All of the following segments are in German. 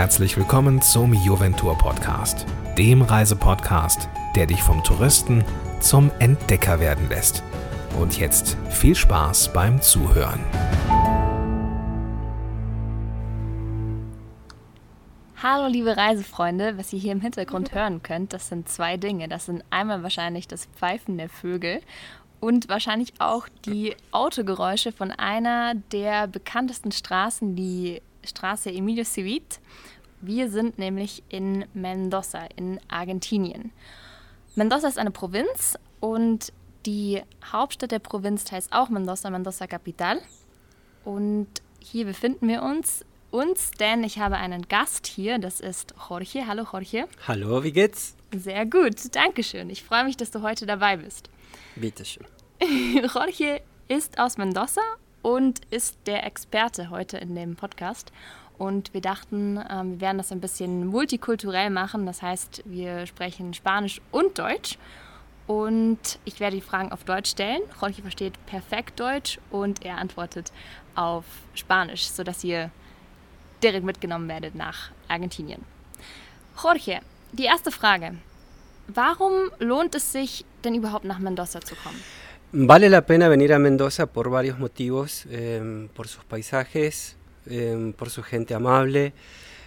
herzlich willkommen zum Juventur Podcast, dem Reisepodcast, der dich vom Touristen zum Entdecker werden lässt. Und jetzt viel Spaß beim Zuhören. Hallo liebe Reisefreunde, was ihr hier im Hintergrund hören könnt, das sind zwei Dinge. Das sind einmal wahrscheinlich das Pfeifen der Vögel und wahrscheinlich auch die Autogeräusche von einer der bekanntesten Straßen, die Straße Emilio Civit. Wir sind nämlich in Mendoza in Argentinien. Mendoza ist eine Provinz und die Hauptstadt der Provinz heißt auch Mendoza, Mendoza Capital. Und hier befinden wir uns. Uns, denn ich habe einen Gast hier, das ist Jorge. Hallo Jorge. Hallo, wie geht's? Sehr gut, danke schön. Ich freue mich, dass du heute dabei bist. Bitte schön. Jorge ist aus Mendoza und ist der Experte heute in dem Podcast. Und wir dachten, ähm, wir werden das ein bisschen multikulturell machen. Das heißt, wir sprechen Spanisch und Deutsch. Und ich werde die Fragen auf Deutsch stellen. Jorge versteht perfekt Deutsch und er antwortet auf Spanisch, sodass ihr direkt mitgenommen werdet nach Argentinien. Jorge, die erste Frage. Warum lohnt es sich denn überhaupt nach Mendoza zu kommen? Vale la pena venir a Mendoza por varios motivos, eh, por sus paisajes, eh, por su gente amable,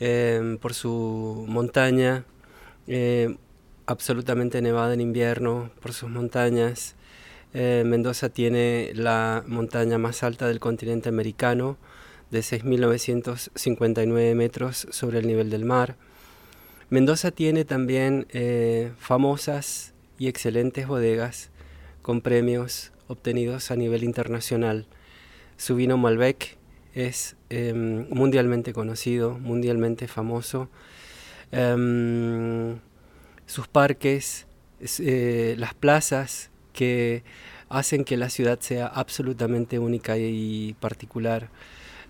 eh, por su montaña, absolutamente nevada en invierno, por sus montañas. Mendoza tiene la montaña más alta del continente americano, de 6.959 metros sobre el nivel del mar. Mendoza tiene también famosas y excelentes bodegas con premios obtenidos a nivel internacional. Su vino Malbec es em, mundialmente conocido, mundialmente famoso. Em, sus parques, eh, las plazas que hacen que la ciudad sea absolutamente única y particular.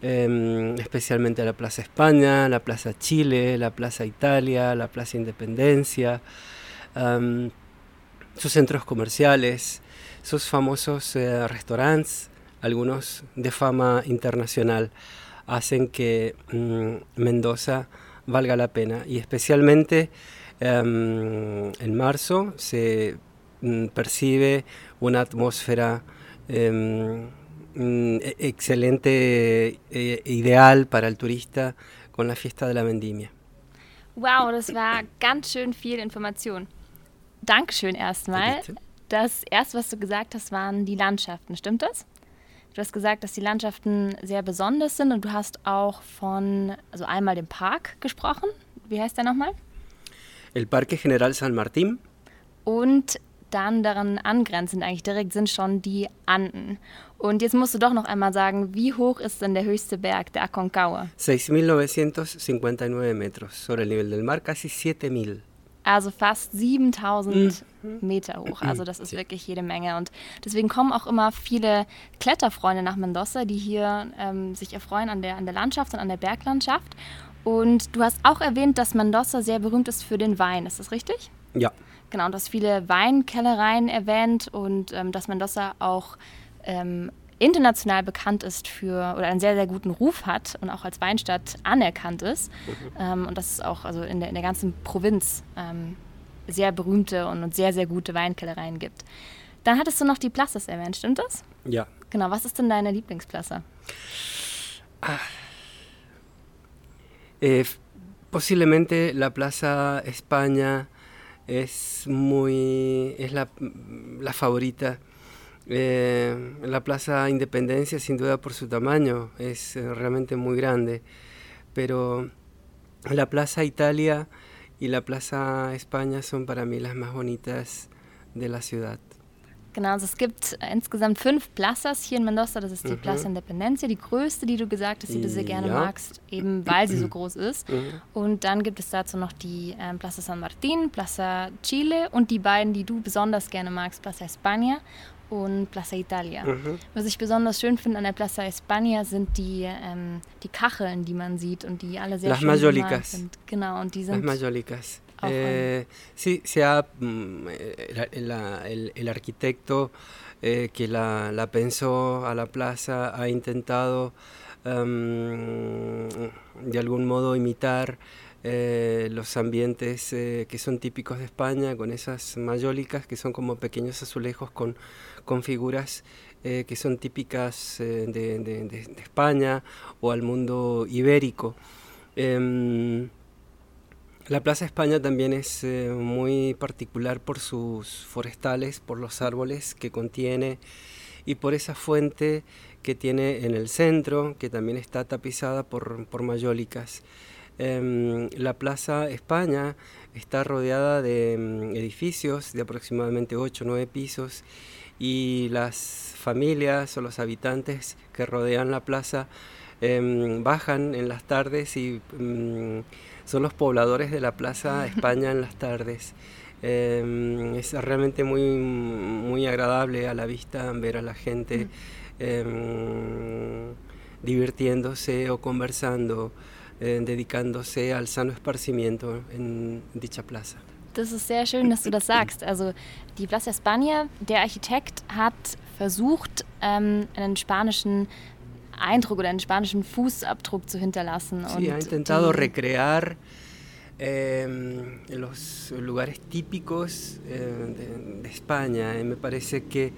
Em, especialmente la Plaza España, la Plaza Chile, la Plaza Italia, la Plaza Independencia, sus centros comerciales, sus famosos eh, restaurantes, algunos de fama internacional, hacen que mm, Mendoza valga la pena. Y especialmente em, en marzo se mm, percibe una atmósfera e-, excelente, e ideal para el turista con la fiesta de la vendimia. Wow, das war ganz schön viel Information. Dankeschön erstmal. Das erste, was du gesagt hast, waren die Landschaften. Stimmt das? Du hast gesagt, dass die Landschaften sehr besonders sind und du hast auch von, also einmal dem Park gesprochen. Wie heißt der nochmal? El Parque General San Martín. Und dann daran angrenzend eigentlich direkt sind schon die Anden. Und jetzt musst du doch noch einmal sagen, wie hoch ist denn der höchste Berg, der Aconcagua? 6.959 metros sobre el nivel del mar, casi 7.000 also fast 7000 mhm. Meter hoch. Also das ist wirklich jede Menge. Und deswegen kommen auch immer viele Kletterfreunde nach Mendoza, die hier ähm, sich erfreuen an der, an der Landschaft und an der Berglandschaft. Und du hast auch erwähnt, dass Mendoza sehr berühmt ist für den Wein. Ist das richtig? Ja. Genau, und du hast viele Weinkellereien erwähnt und ähm, dass Mendoza auch ähm, international bekannt ist für oder einen sehr, sehr guten Ruf hat und auch als Weinstadt anerkannt ist. Mhm. Ähm, und dass es auch also in, der, in der ganzen Provinz ähm, sehr berühmte und, und, sehr, sehr gute Weinkellereien gibt. Dann hattest du noch die Plazas erwähnt, stimmt das? Ja. Genau, was ist denn deine Lieblingsplaza? Ah. Eh, posiblemente la Plaza España es muy es la, la favorita Eh, la Plaza Independencia, sin duda por su tamaño, es eh, realmente muy grande, pero la Plaza Italia y la Plaza España son para mí las más bonitas de la ciudad. Genau, also es gibt insgesamt fünf Plazas hier in Mendoza. Das ist die mhm. Plaza Independencia, die größte, die du gesagt hast, die du sehr gerne ja. magst, eben weil sie so groß ist. Mhm. Und dann gibt es dazu noch die ähm, Plaza San Martín, Plaza Chile und die beiden, die du besonders gerne magst, Plaza España und Plaza Italia. Mhm. Was ich besonders schön finde an der Plaza España sind die, ähm, die Kacheln, die man sieht und die alle sehr Las schön Mayolicas. sind. Genau, und die sind Las Mayolicas. Eh, sí, se ha, mm, la, el, el, arquitecto eh, que la, la, pensó a la plaza ha intentado em, de algún modo imitar eh, los ambientes eh, que son típicos de España, con esas mayólicas que son como pequeños azulejos con, con figuras eh, que son típicas de, España o al mundo ibérico. Em, la Plaza España también es muy particular por sus forestales, por los árboles que contiene y por esa fuente que tiene en el centro, que también está tapizada por, por mayólicas. Em, la Plaza España está rodeada de em, edificios de aproximadamente 8 o 9 pisos y las familias o los habitantes que rodean la plaza em, bajan en las tardes y son los pobladores de la Plaza España en las tardes. es realmente muy, muy agradable a la vista ver a la gente divirtiéndose o conversando. Äh, dedicándose al sano esparcimiento en dicha plaza. Das ist sehr schön, dass du das sagst. Also die Plaza España, der Architekt hat versucht, ähm, einen spanischen Eindruck oder einen spanischen Fußabdruck zu hinterlassen. Sí, ha intentado recrear eh, los lugares típicos eh, de, de, España. Y me parece que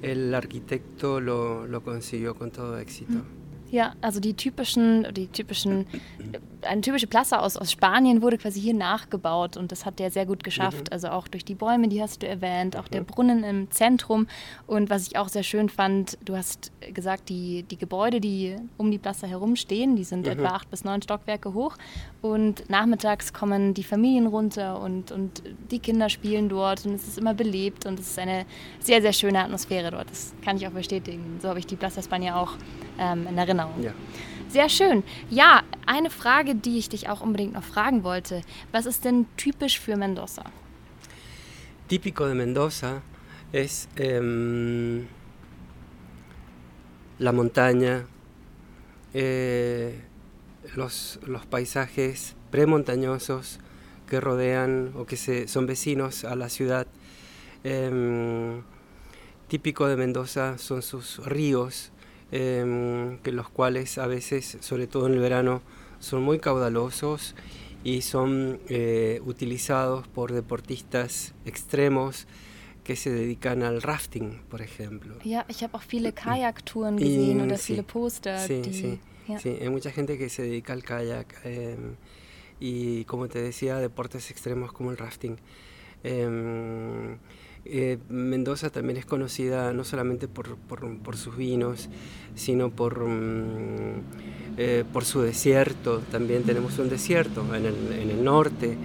el arquitecto lo, lo consiguió con todo éxito. Mm. Ja, also die typischen, die typischen, eine typische Plaza aus, aus Spanien wurde quasi hier nachgebaut und das hat der sehr gut geschafft. Mhm. Also auch durch die Bäume, die hast du erwähnt, auch mhm. der Brunnen im Zentrum. Und was ich auch sehr schön fand, du hast gesagt, die, die Gebäude, die um die Plaza herumstehen, die sind mhm. etwa acht bis neun Stockwerke hoch. Und nachmittags kommen die Familien runter und, und die Kinder spielen dort und es ist immer belebt und es ist eine sehr, sehr schöne Atmosphäre dort. Das kann ich auch bestätigen. So habe ich die Plaza España auch ähm, in Erinnerung. Ja. Sehr schön. Ja, eine Frage, die ich dich auch unbedingt noch fragen wollte. Was ist denn typisch für Mendoza? Típico de Mendoza es eh, la montaña, eh, los, los, paisajes premontañosos que rodean o que se, son vecinos a la ciudad. Eh, típico de Mendoza son sus ríos, Em, que los cuales a veces, sobre todo en el verano, son muy caudalosos y son eh, utilizados por deportistas extremos que se dedican al rafting, por ejemplo. Ja, ich habe auch viele Kajaktouren gesehen y, oder sí, viele Poster. Sí, die, sí, ja. sí, hay mucha gente que se dedica al kayak eh, y, como te decía, deportes extremos como el rafting. Eh, eh, Mendoza también es conocida no solamente por, por, sus vinos, sino por, mm, eh, por su desierto. También tenemos un desierto en el, en el norte,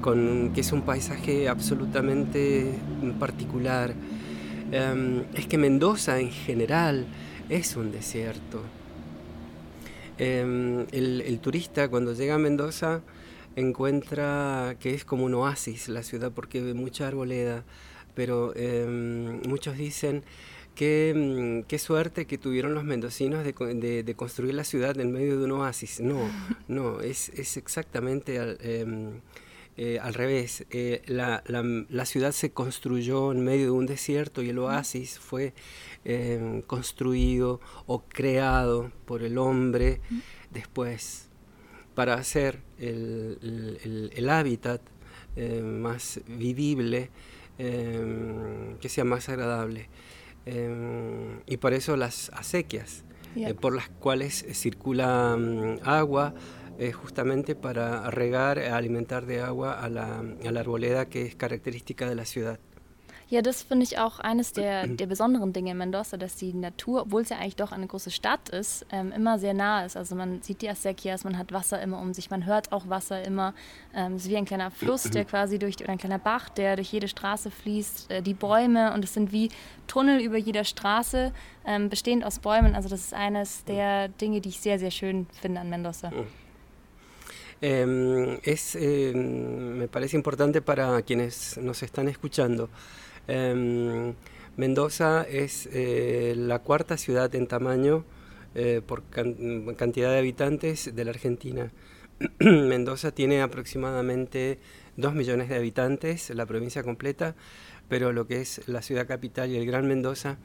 con, que es un paisaje absolutamente particular. Em, es que Mendoza en general es un desierto. Em, el, el turista cuando llega a Mendoza encuentra que es como un oasis la ciudad porque ve mucha arboleda, pero em, muchos dicen que mm, qué suerte que tuvieron los mendocinos de, construir la ciudad en medio de un oasis. No, no, es, exactamente al, em, eh, revés. Eh, la, ciudad se construyó en medio de un desierto y el oasis fue em, construido o creado por el hombre después para hacer el hábitat eh, más vivible eh, que sea más agradable. Eh, y por eso las acequias, eh, por las cuales circula um, agua, justamente para regar, alimentar de agua a la, a la arboleda que es característica de la ciudad. Ja, das finde ich auch eines der, der besonderen Dinge in Mendoza, dass die Natur, obwohl es ja eigentlich doch eine große Stadt ist, ähm, immer sehr nah ist. Also man sieht die Acequias, man hat Wasser immer um sich, man hört auch Wasser immer. Ähm, es ist wie ein kleiner Fluss, der quasi durch, oder ein kleiner Bach, der durch jede Straße fließt, äh, die Bäume und es sind wie Tunnel über jeder Straße, ähm, bestehend aus Bäumen. Also das ist eines der Dinge, die ich sehr, sehr schön finde an Mendoza. Es, eh, me parece importante para quienes nos están escuchando Em, Mendoza es eh, la cuarta ciudad en tamaño eh, por cantidad de habitantes de la Argentina. Mendoza tiene aproximadamente 2 millones de habitantes, la provincia completa, pero lo que es la ciudad capital y el Gran Mendoza,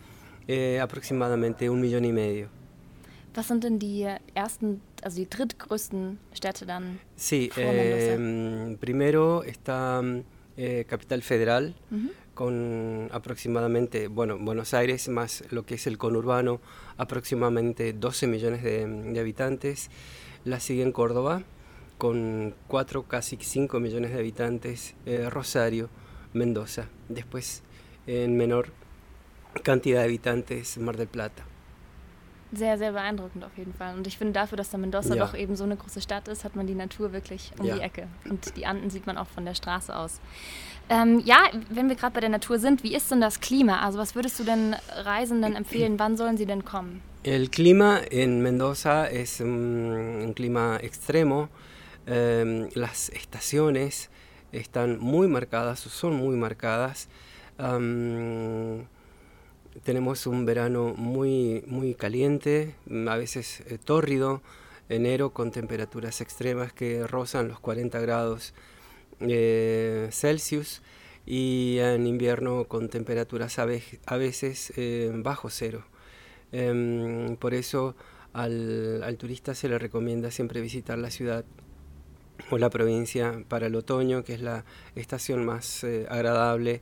eh, aproximadamente un millón y medio. Was sind denn die ersten, also die drittgrößten Städte dann? Sí, eh, primero está eh, Capital Federal, uh -huh. con aproximadamente, bueno, Buenos Aires más lo que es el conurbano, aproximadamente 12 millones de, de habitantes. La sigue en Córdoba, con 4, casi 5 millones de habitantes, eh, Rosario, Mendoza. Después, en menor cantidad de habitantes, Mar del Plata. Sehr, sehr beeindruckend auf jeden Fall. Und ich finde, dafür, dass der Mendoza ja. doch eben so eine große Stadt ist, hat man die Natur wirklich um ja. die Ecke. Und die Anden sieht man auch von der Straße aus. Ähm, ja, wenn wir gerade bei der Natur sind, wie ist denn das Klima? Also was würdest du denn Reisenden empfehlen? Wann sollen sie denn kommen? El clima en Mendoza es un, un clima extremo. Eh, las estaciones están muy marcadas, son muy marcadas. Um, tenemos un verano muy, muy caliente, a veces eh, tórrido, enero con temperaturas extremas que rozan los 40 grados eh, Celsius y en invierno con temperaturas a, ve a veces eh, bajo cero. Em, por eso al, turista se le recomienda siempre visitar la ciudad o la provincia para el otoño, que es la estación más agradable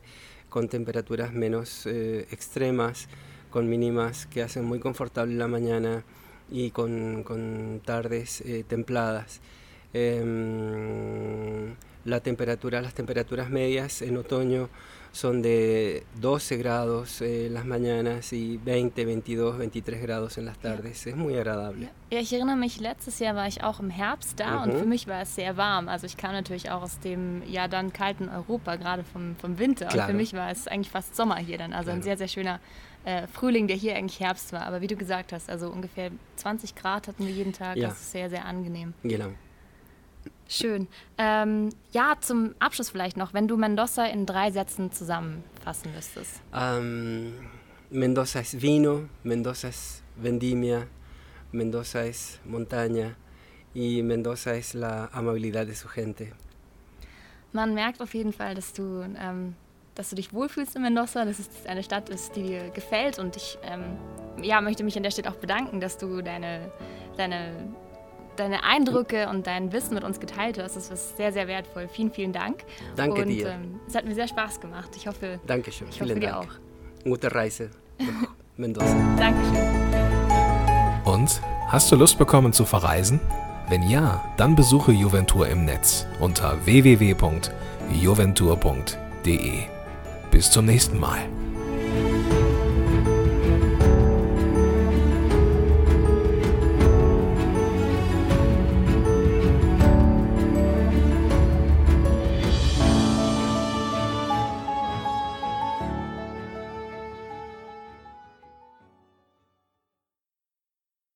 con temperaturas menos eh, extremas, con mínimas que hacen muy confortable la mañana y con, tardes eh, templadas. Eh, la temperatura, las temperaturas medias en otoño son de 12 grados en eh, las mañanas y 20, 22, 23 Grad in las tardes. Es muy agradable. Ja, ich erinnere mich, letztes Jahr war ich auch im Herbst da mhm. und für mich war es sehr warm. Also ich kam natürlich auch aus dem ja dann kalten Europa, gerade vom, vom Winter. Claro. Und für mich war es eigentlich fast Sommer hier dann. Also claro. ein sehr, sehr schöner äh, Frühling, der hier eigentlich Herbst war. Aber wie du gesagt hast, also ungefähr 20 Grad hatten wir jeden Tag. Ja. Das ist sehr, sehr angenehm. Genau. Schön. Ähm, ja, zum Abschluss vielleicht noch, wenn du Mendoza in drei Sätzen zusammenfassen müsstest. Um, Mendoza es Vino, Mendoza es Vendimia, Mendoza es Montaña y Mendoza es la amabilidad de su gente. Man merkt auf jeden Fall, dass du, ähm, dass du dich wohlfühlst in Mendoza, dass es eine Stadt ist, die dir gefällt und ich ähm, ja, möchte mich an der Stelle auch bedanken, dass du deine, deine deine Eindrücke und dein Wissen mit uns geteilt hast. Das ist sehr, sehr wertvoll. Vielen, vielen Dank. Danke und, dir. Ähm, es hat mir sehr Spaß gemacht. Ich hoffe, Dankeschön. Ich hoffe, vielen dir Dank. auch. Gute Reise nach Mendoza. Dankeschön. Und hast du Lust bekommen zu verreisen? Wenn ja, dann besuche Juventur im Netz unter www.juventur.de. Bis zum nächsten Mal.